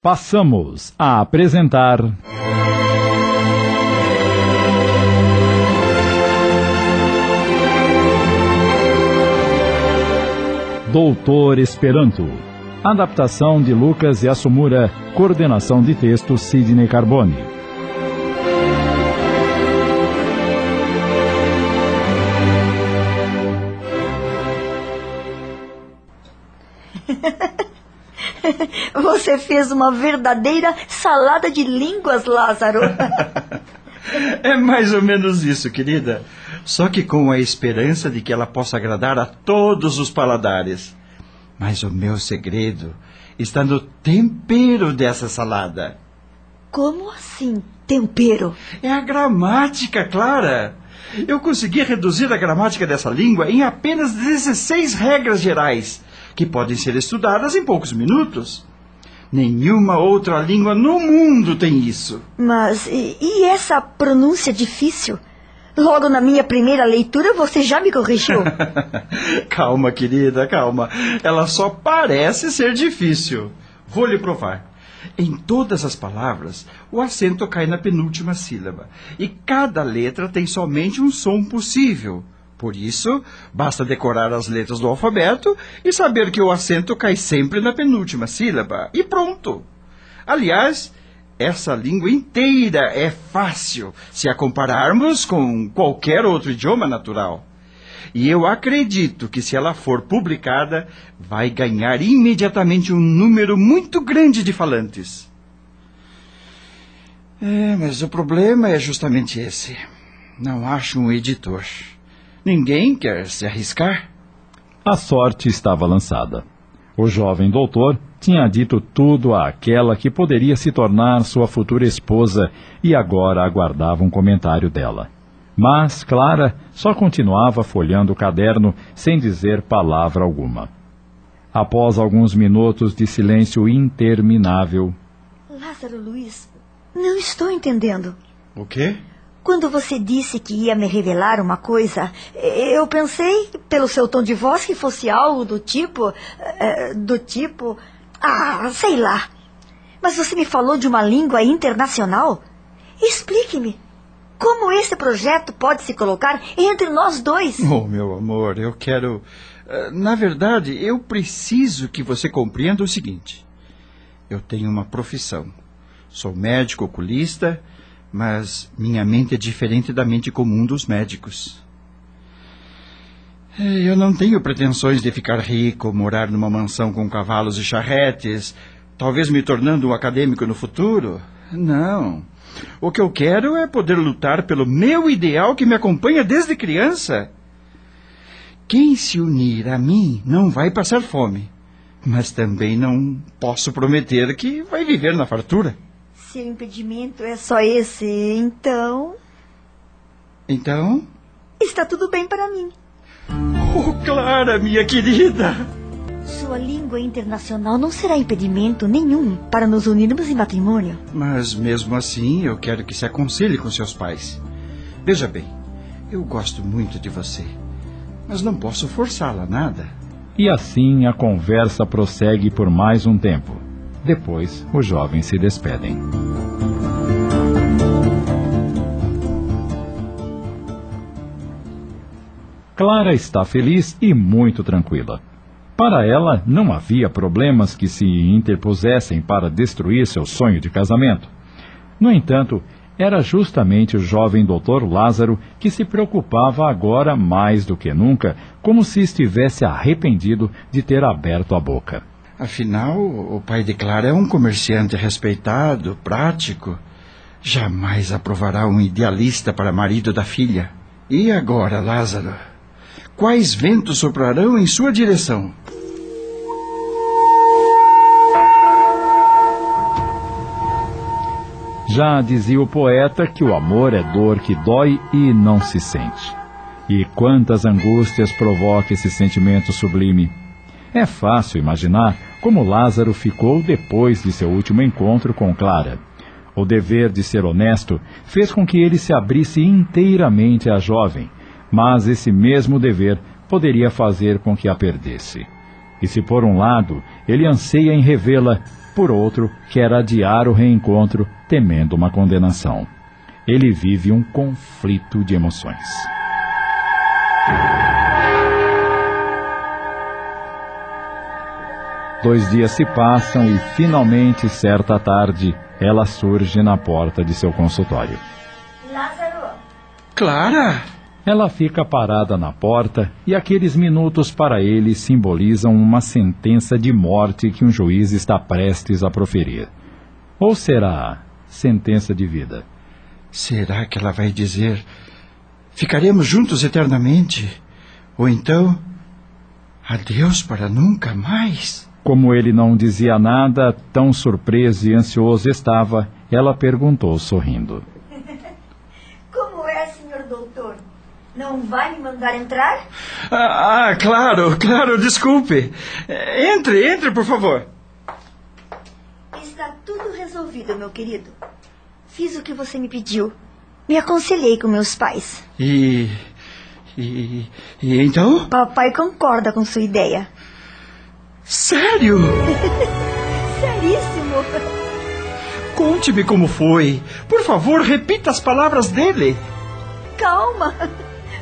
Passamos a apresentar. Doutor Esperanto. Adaptação de Lucas Yasumura. Coordenação de texto Sidney Carbone. Você fez uma verdadeira salada de línguas, Lázaro. é mais ou menos isso, querida. Só que com a esperança de que ela possa agradar a todos os paladares. Mas o meu segredo está no tempero dessa salada. Como assim, tempero? É a gramática, Clara. Eu consegui reduzir a gramática dessa língua em apenas 16 regras gerais, que podem ser estudadas em poucos minutos. Nenhuma outra língua no mundo tem isso. Mas e, e essa pronúncia difícil? Logo na minha primeira leitura você já me corrigiu. calma, querida, calma. Ela só parece ser difícil. Vou lhe provar. Em todas as palavras, o acento cai na penúltima sílaba. E cada letra tem somente um som possível. Por isso, basta decorar as letras do alfabeto e saber que o acento cai sempre na penúltima sílaba. E pronto! Aliás, essa língua inteira é fácil se a compararmos com qualquer outro idioma natural. E eu acredito que se ela for publicada, vai ganhar imediatamente um número muito grande de falantes. É, mas o problema é justamente esse. Não acho um editor. Ninguém quer se arriscar. A sorte estava lançada. O jovem doutor tinha dito tudo àquela que poderia se tornar sua futura esposa e agora aguardava um comentário dela. Mas Clara só continuava folhando o caderno sem dizer palavra alguma. Após alguns minutos de silêncio interminável. Lázaro Luiz, não estou entendendo. O quê? Quando você disse que ia me revelar uma coisa, eu pensei, pelo seu tom de voz, que fosse algo do tipo. Eh, do tipo. Ah, sei lá. Mas você me falou de uma língua internacional? Explique-me. Como esse projeto pode se colocar entre nós dois? Oh, meu amor, eu quero. Eh, na verdade, eu preciso que você compreenda o seguinte: eu tenho uma profissão. Sou médico oculista mas minha mente é diferente da mente comum dos médicos. Eu não tenho pretensões de ficar rico, morar numa mansão com cavalos e charretes, talvez me tornando um acadêmico no futuro. Não. O que eu quero é poder lutar pelo meu ideal que me acompanha desde criança. Quem se unir a mim não vai passar fome, mas também não posso prometer que vai viver na fartura. Se o impedimento é só esse, então. Então? Está tudo bem para mim. Oh, Clara, minha querida! Sua língua internacional não será impedimento nenhum para nos unirmos em matrimônio. Mas mesmo assim, eu quero que se aconselhe com seus pais. Veja bem, eu gosto muito de você, mas não posso forçá-la nada. E assim a conversa prossegue por mais um tempo. Depois, os jovens se despedem. Clara está feliz e muito tranquila. Para ela, não havia problemas que se interpusessem para destruir seu sonho de casamento. No entanto, era justamente o jovem doutor Lázaro que se preocupava agora mais do que nunca, como se estivesse arrependido de ter aberto a boca. Afinal, o pai de Clara é um comerciante respeitado, prático. Jamais aprovará um idealista para marido da filha. E agora, Lázaro? Quais ventos soprarão em sua direção? Já dizia o poeta que o amor é dor que dói e não se sente. E quantas angústias provoca esse sentimento sublime. É fácil imaginar como Lázaro ficou depois de seu último encontro com Clara. O dever de ser honesto fez com que ele se abrisse inteiramente à jovem, mas esse mesmo dever poderia fazer com que a perdesse. E se por um lado ele anseia em revê-la, por outro, quer adiar o reencontro, temendo uma condenação. Ele vive um conflito de emoções. Dois dias se passam e, finalmente, certa tarde, ela surge na porta de seu consultório. Lázaro! Clara! Ela fica parada na porta e aqueles minutos para ele simbolizam uma sentença de morte que um juiz está prestes a proferir. Ou será sentença de vida? Será que ela vai dizer: ficaremos juntos eternamente? Ou então, adeus para nunca mais? Como ele não dizia nada, tão surpreso e ansioso estava, ela perguntou sorrindo. Como é, senhor doutor? Não vai me mandar entrar? Ah, ah, claro, claro, desculpe. Entre, entre, por favor. Está tudo resolvido, meu querido. Fiz o que você me pediu. Me aconselhei com meus pais. E. E. E então? Papai concorda com sua ideia. Sério? Seríssimo. Conte-me como foi. Por favor, repita as palavras dele. Calma.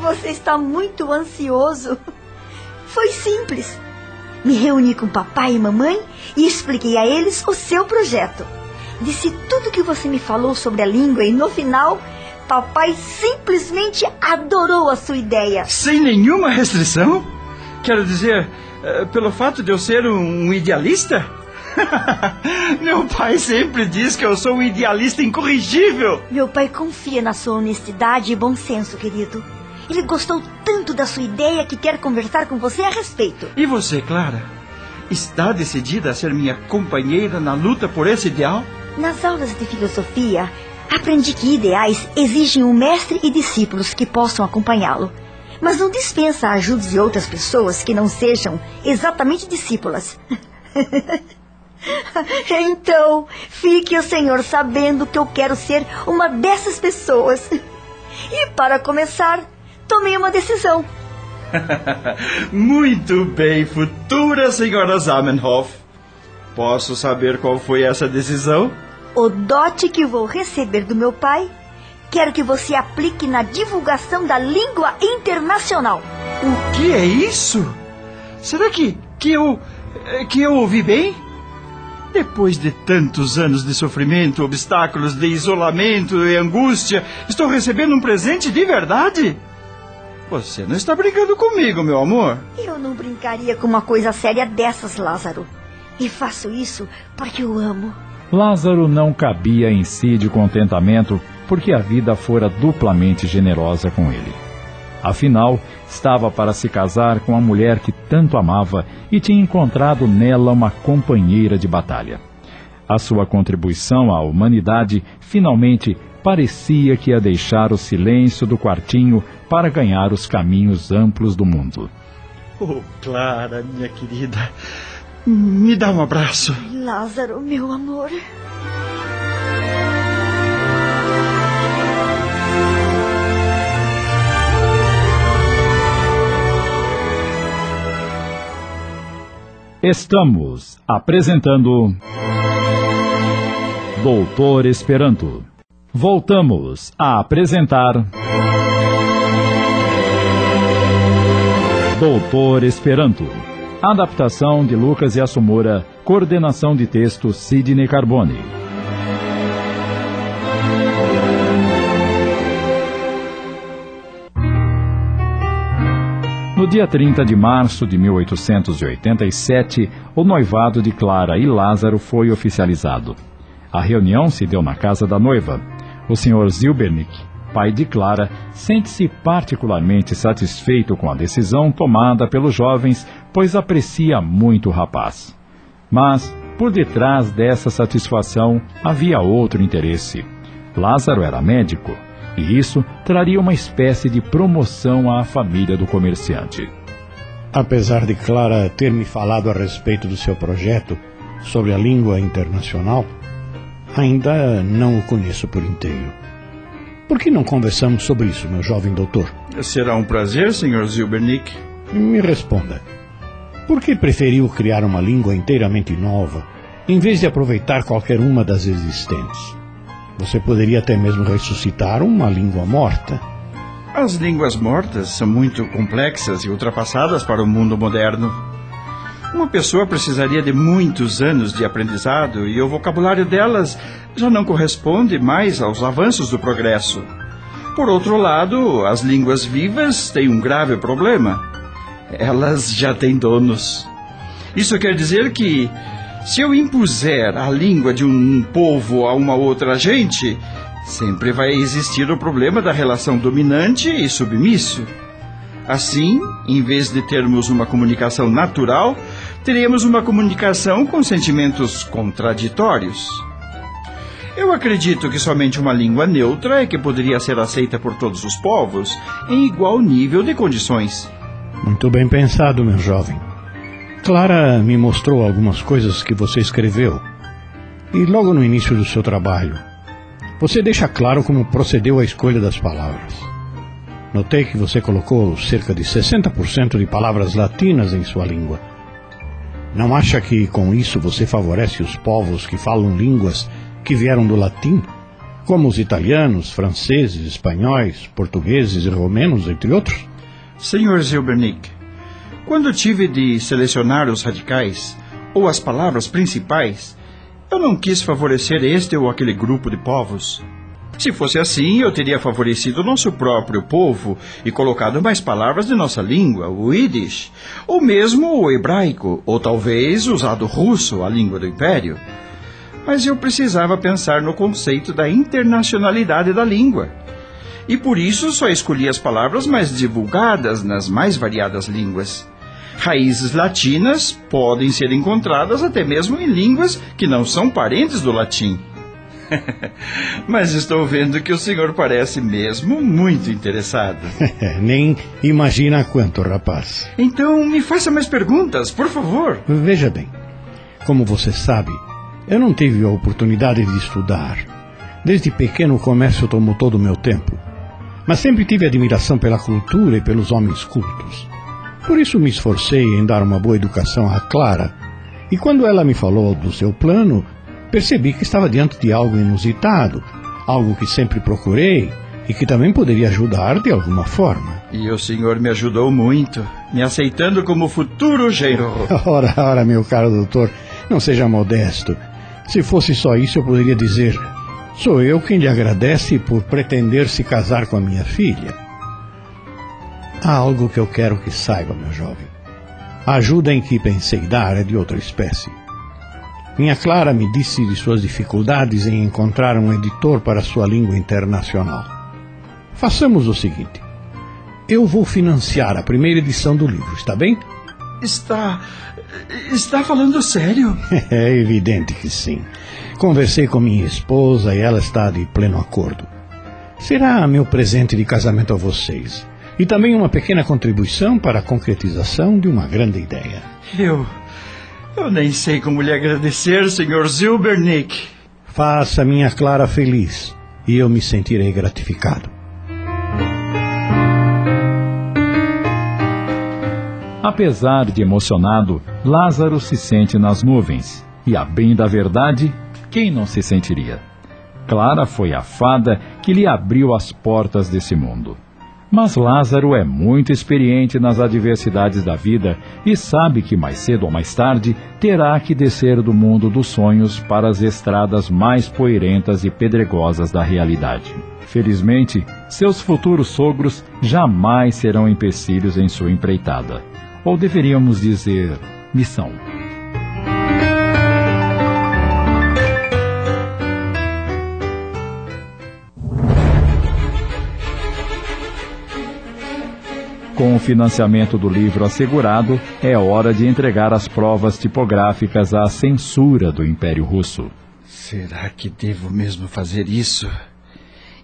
Você está muito ansioso. Foi simples. Me reuni com papai e mamãe e expliquei a eles o seu projeto. Disse tudo o que você me falou sobre a língua e no final, papai simplesmente adorou a sua ideia. Sem nenhuma restrição? Quero dizer, pelo fato de eu ser um idealista? Meu pai sempre diz que eu sou um idealista incorrigível. Meu pai confia na sua honestidade e bom senso, querido. Ele gostou tanto da sua ideia que quer conversar com você a respeito. E você, Clara? Está decidida a ser minha companheira na luta por esse ideal? Nas aulas de filosofia, aprendi que ideais exigem um mestre e discípulos que possam acompanhá-lo. Mas não dispensa a ajuda de outras pessoas que não sejam exatamente discípulas. então, fique o Senhor sabendo que eu quero ser uma dessas pessoas. E para começar, tomei uma decisão. Muito bem, futura senhora Zamenhof. Posso saber qual foi essa decisão? O dote que vou receber do meu pai, quero que você aplique na divulgação da língua internacional. O que é isso? Será que, que eu eh, que eu ouvi bem? Depois de tantos anos de sofrimento, obstáculos, de isolamento e angústia, estou recebendo um presente de verdade? Você não está brincando comigo, meu amor? Eu não brincaria com uma coisa séria dessas, Lázaro. E faço isso porque eu amo. Lázaro não cabia em si de contentamento porque a vida fora duplamente generosa com ele. Afinal, estava para se casar com a mulher que tanto amava e tinha encontrado nela uma companheira de batalha. A sua contribuição à humanidade finalmente parecia que ia deixar o silêncio do quartinho para ganhar os caminhos amplos do mundo. Oh, Clara, minha querida. Me dá um abraço. Lázaro, meu amor. Estamos apresentando Doutor Esperanto. Voltamos a apresentar Doutor Esperanto. Adaptação de Lucas e Assumura. Coordenação de texto Sidney Carbone. Dia 30 de março de 1887, o noivado de Clara e Lázaro foi oficializado. A reunião se deu na casa da noiva. O Sr. Zilbernick, pai de Clara, sente-se particularmente satisfeito com a decisão tomada pelos jovens, pois aprecia muito o rapaz. Mas, por detrás dessa satisfação, havia outro interesse. Lázaro era médico, e isso traria uma espécie de promoção à família do comerciante. Apesar de Clara ter me falado a respeito do seu projeto sobre a língua internacional, ainda não o conheço por inteiro. Por que não conversamos sobre isso, meu jovem doutor? Será um prazer, Sr. Zilbernick. Me responda. Por que preferiu criar uma língua inteiramente nova, em vez de aproveitar qualquer uma das existentes. Você poderia até mesmo ressuscitar uma língua morta. As línguas mortas são muito complexas e ultrapassadas para o mundo moderno. Uma pessoa precisaria de muitos anos de aprendizado e o vocabulário delas já não corresponde mais aos avanços do progresso. Por outro lado, as línguas vivas têm um grave problema. Elas já têm donos. Isso quer dizer que, se eu impuser a língua de um povo a uma outra gente, sempre vai existir o problema da relação dominante e submisso. Assim, em vez de termos uma comunicação natural, teríamos uma comunicação com sentimentos contraditórios. Eu acredito que somente uma língua neutra é que poderia ser aceita por todos os povos, em igual nível de condições. Muito bem pensado, meu jovem. Clara me mostrou algumas coisas que você escreveu. E logo no início do seu trabalho, você deixa claro como procedeu a escolha das palavras. Notei que você colocou cerca de 60% de palavras latinas em sua língua. Não acha que com isso você favorece os povos que falam línguas que vieram do latim, como os italianos, franceses, espanhóis, portugueses e romenos, entre outros? Senhor Zilbernick, quando tive de selecionar os radicais, ou as palavras principais, eu não quis favorecer este ou aquele grupo de povos. Se fosse assim, eu teria favorecido nosso próprio povo e colocado mais palavras de nossa língua, o Yiddish, ou mesmo o hebraico, ou talvez usado o russo, a língua do império. Mas eu precisava pensar no conceito da internacionalidade da língua. E por isso só escolhi as palavras mais divulgadas nas mais variadas línguas. Raízes latinas podem ser encontradas até mesmo em línguas que não são parentes do latim. Mas estou vendo que o senhor parece mesmo muito interessado. Nem imagina quanto, rapaz. Então me faça mais perguntas, por favor. Veja bem, como você sabe, eu não tive a oportunidade de estudar. Desde pequeno o comércio tomou todo o meu tempo. Mas sempre tive admiração pela cultura e pelos homens cultos. Por isso me esforcei em dar uma boa educação a Clara. E quando ela me falou do seu plano, percebi que estava diante de algo inusitado, algo que sempre procurei e que também poderia ajudar de alguma forma. E o senhor me ajudou muito, me aceitando como futuro genro. Ora, ora, meu caro doutor, não seja modesto. Se fosse só isso, eu poderia dizer: sou eu quem lhe agradece por pretender se casar com a minha filha. Há algo que eu quero que saiba, meu jovem. A ajuda em que pensei dar é de outra espécie. Minha Clara me disse de suas dificuldades em encontrar um editor para sua língua internacional. Façamos o seguinte: eu vou financiar a primeira edição do livro, está bem? Está. Está falando sério? É evidente que sim. Conversei com minha esposa e ela está de pleno acordo. Será meu presente de casamento a vocês. E também uma pequena contribuição para a concretização de uma grande ideia. Eu. Eu nem sei como lhe agradecer, Sr. Zilbernick. Faça minha Clara feliz e eu me sentirei gratificado. Apesar de emocionado, Lázaro se sente nas nuvens. E a bem da verdade, quem não se sentiria? Clara foi a fada que lhe abriu as portas desse mundo. Mas Lázaro é muito experiente nas adversidades da vida e sabe que mais cedo ou mais tarde terá que descer do mundo dos sonhos para as estradas mais poeirentas e pedregosas da realidade. Felizmente, seus futuros sogros jamais serão empecilhos em sua empreitada. Ou deveríamos dizer, missão. Com o financiamento do livro assegurado, é hora de entregar as provas tipográficas à censura do Império Russo. Será que devo mesmo fazer isso?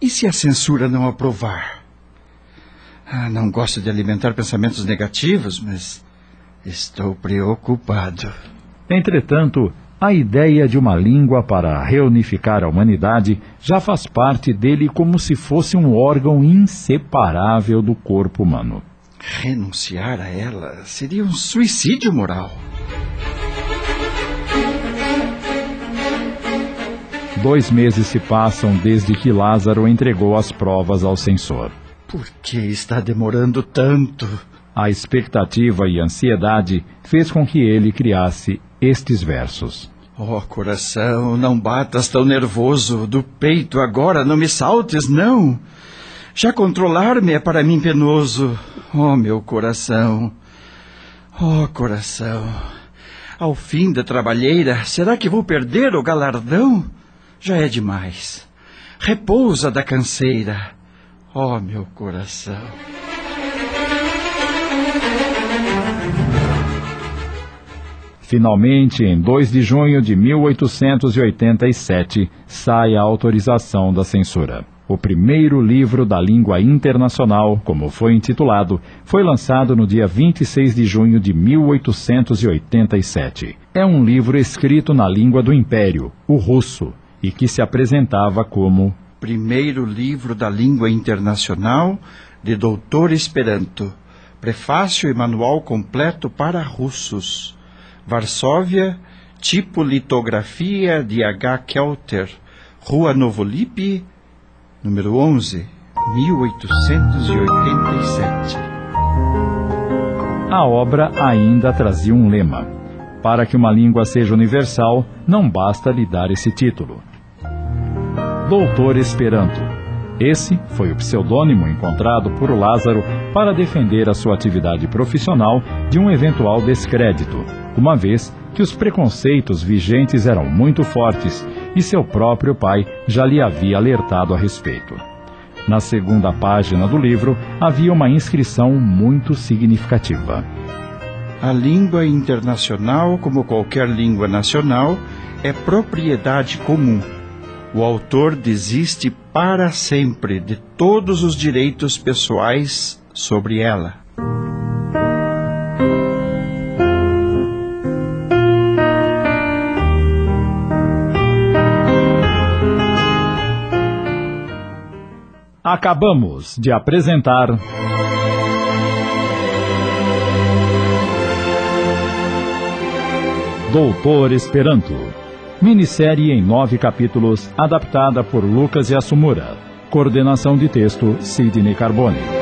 E se a censura não aprovar? Ah, não gosto de alimentar pensamentos negativos, mas estou preocupado. Entretanto, a ideia de uma língua para reunificar a humanidade já faz parte dele como se fosse um órgão inseparável do corpo humano. Renunciar a ela seria um suicídio moral. Dois meses se passam desde que Lázaro entregou as provas ao censor. Por que está demorando tanto? A expectativa e ansiedade fez com que ele criasse estes versos. Oh, coração, não batas tão nervoso. Do peito agora não me saltes, não. Já controlar-me é para mim penoso. Oh, meu coração. Oh, coração. Ao fim da trabalheira, será que vou perder o galardão? Já é demais. Repousa da canseira. Oh, meu coração. Finalmente, em 2 de junho de 1887, sai a autorização da censura. O primeiro livro da língua internacional, como foi intitulado, foi lançado no dia 26 de junho de 1887. É um livro escrito na língua do Império, o russo, e que se apresentava como Primeiro livro da língua internacional de Doutor Esperanto. Prefácio e manual completo para russos. Varsóvia, tipo litografia de H. Kelter, Rua Novolipe, número 11, 1887. A obra ainda trazia um lema: Para que uma língua seja universal, não basta lhe dar esse título. Doutor Esperanto. Esse foi o pseudônimo encontrado por Lázaro para defender a sua atividade profissional de um eventual descrédito, uma vez que os preconceitos vigentes eram muito fortes e seu próprio pai já lhe havia alertado a respeito. Na segunda página do livro havia uma inscrição muito significativa. A língua internacional, como qualquer língua nacional, é propriedade comum. O autor desiste para sempre de todos os direitos pessoais sobre ela. Acabamos de apresentar. Doutor Esperanto. Minissérie em nove capítulos, adaptada por Lucas Yasumura. Coordenação de texto, Sidney Carbone.